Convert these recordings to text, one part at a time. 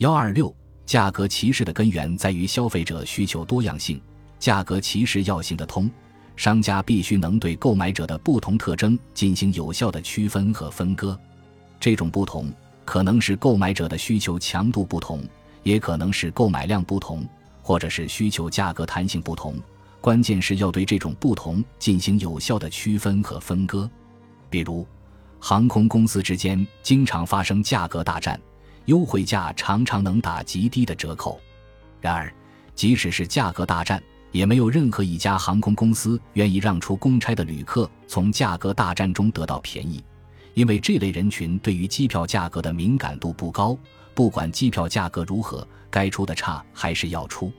幺二六，价格歧视的根源在于消费者需求多样性，价格歧视要行得通，商家必须能对购买者的不同特征进行有效的区分和分割。这种不同可能是购买者的需求强度不同，也可能是购买量不同，或者是需求价格弹性不同。关键是要对这种不同进行有效的区分和分割。比如，航空公司之间经常发生价格大战。优惠价常常能打极低的折扣，然而，即使是价格大战，也没有任何一家航空公司愿意让出公差的旅客从价格大战中得到便宜，因为这类人群对于机票价格的敏感度不高，不管机票价格如何，该出的差还是要出。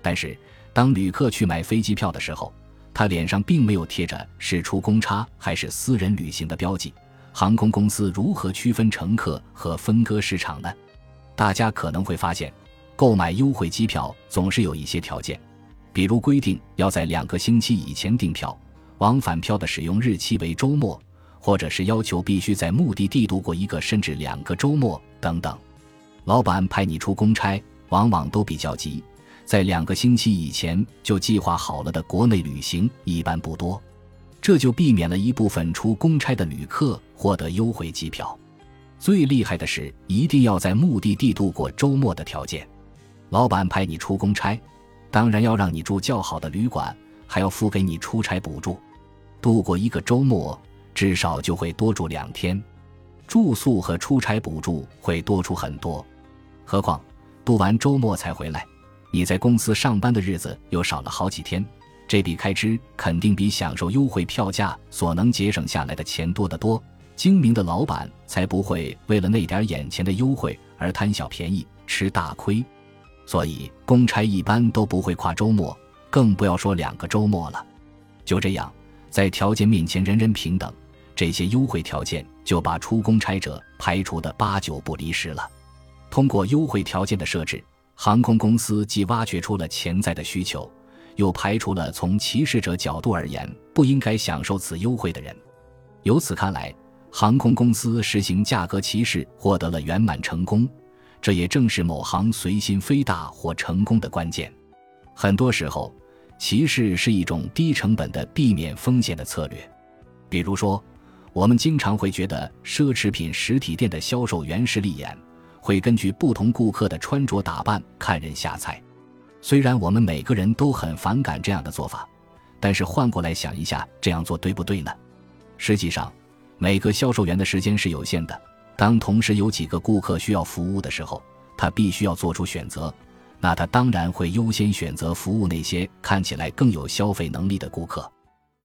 但是，当旅客去买飞机票的时候，他脸上并没有贴着是出公差还是私人旅行的标记。航空公司如何区分乘客和分割市场呢？大家可能会发现，购买优惠机票总是有一些条件，比如规定要在两个星期以前订票，往返票的使用日期为周末，或者是要求必须在目的地度过一个甚至两个周末等等。老板派你出公差，往往都比较急，在两个星期以前就计划好了的国内旅行一般不多。这就避免了一部分出公差的旅客获得优惠机票。最厉害的是，一定要在目的地度过周末的条件。老板派你出公差，当然要让你住较好的旅馆，还要付给你出差补助。度过一个周末，至少就会多住两天，住宿和出差补助会多出很多。何况度完周末才回来，你在公司上班的日子又少了好几天。这笔开支肯定比享受优惠票价所能节省下来的钱多得多。精明的老板才不会为了那点眼前的优惠而贪小便宜吃大亏。所以公差一般都不会跨周末，更不要说两个周末了。就这样，在条件面前人人平等，这些优惠条件就把出公差者排除的八九不离十了。通过优惠条件的设置，航空公司既挖掘出了潜在的需求。又排除了从歧视者角度而言不应该享受此优惠的人。由此看来，航空公司实行价格歧视获得了圆满成功，这也正是某行随心飞大或成功的关键。很多时候，歧视是一种低成本的避免风险的策略。比如说，我们经常会觉得奢侈品实体店的销售员势利眼，会根据不同顾客的穿着打扮看人下菜。虽然我们每个人都很反感这样的做法，但是换过来想一下，这样做对不对呢？实际上，每个销售员的时间是有限的。当同时有几个顾客需要服务的时候，他必须要做出选择。那他当然会优先选择服务那些看起来更有消费能力的顾客。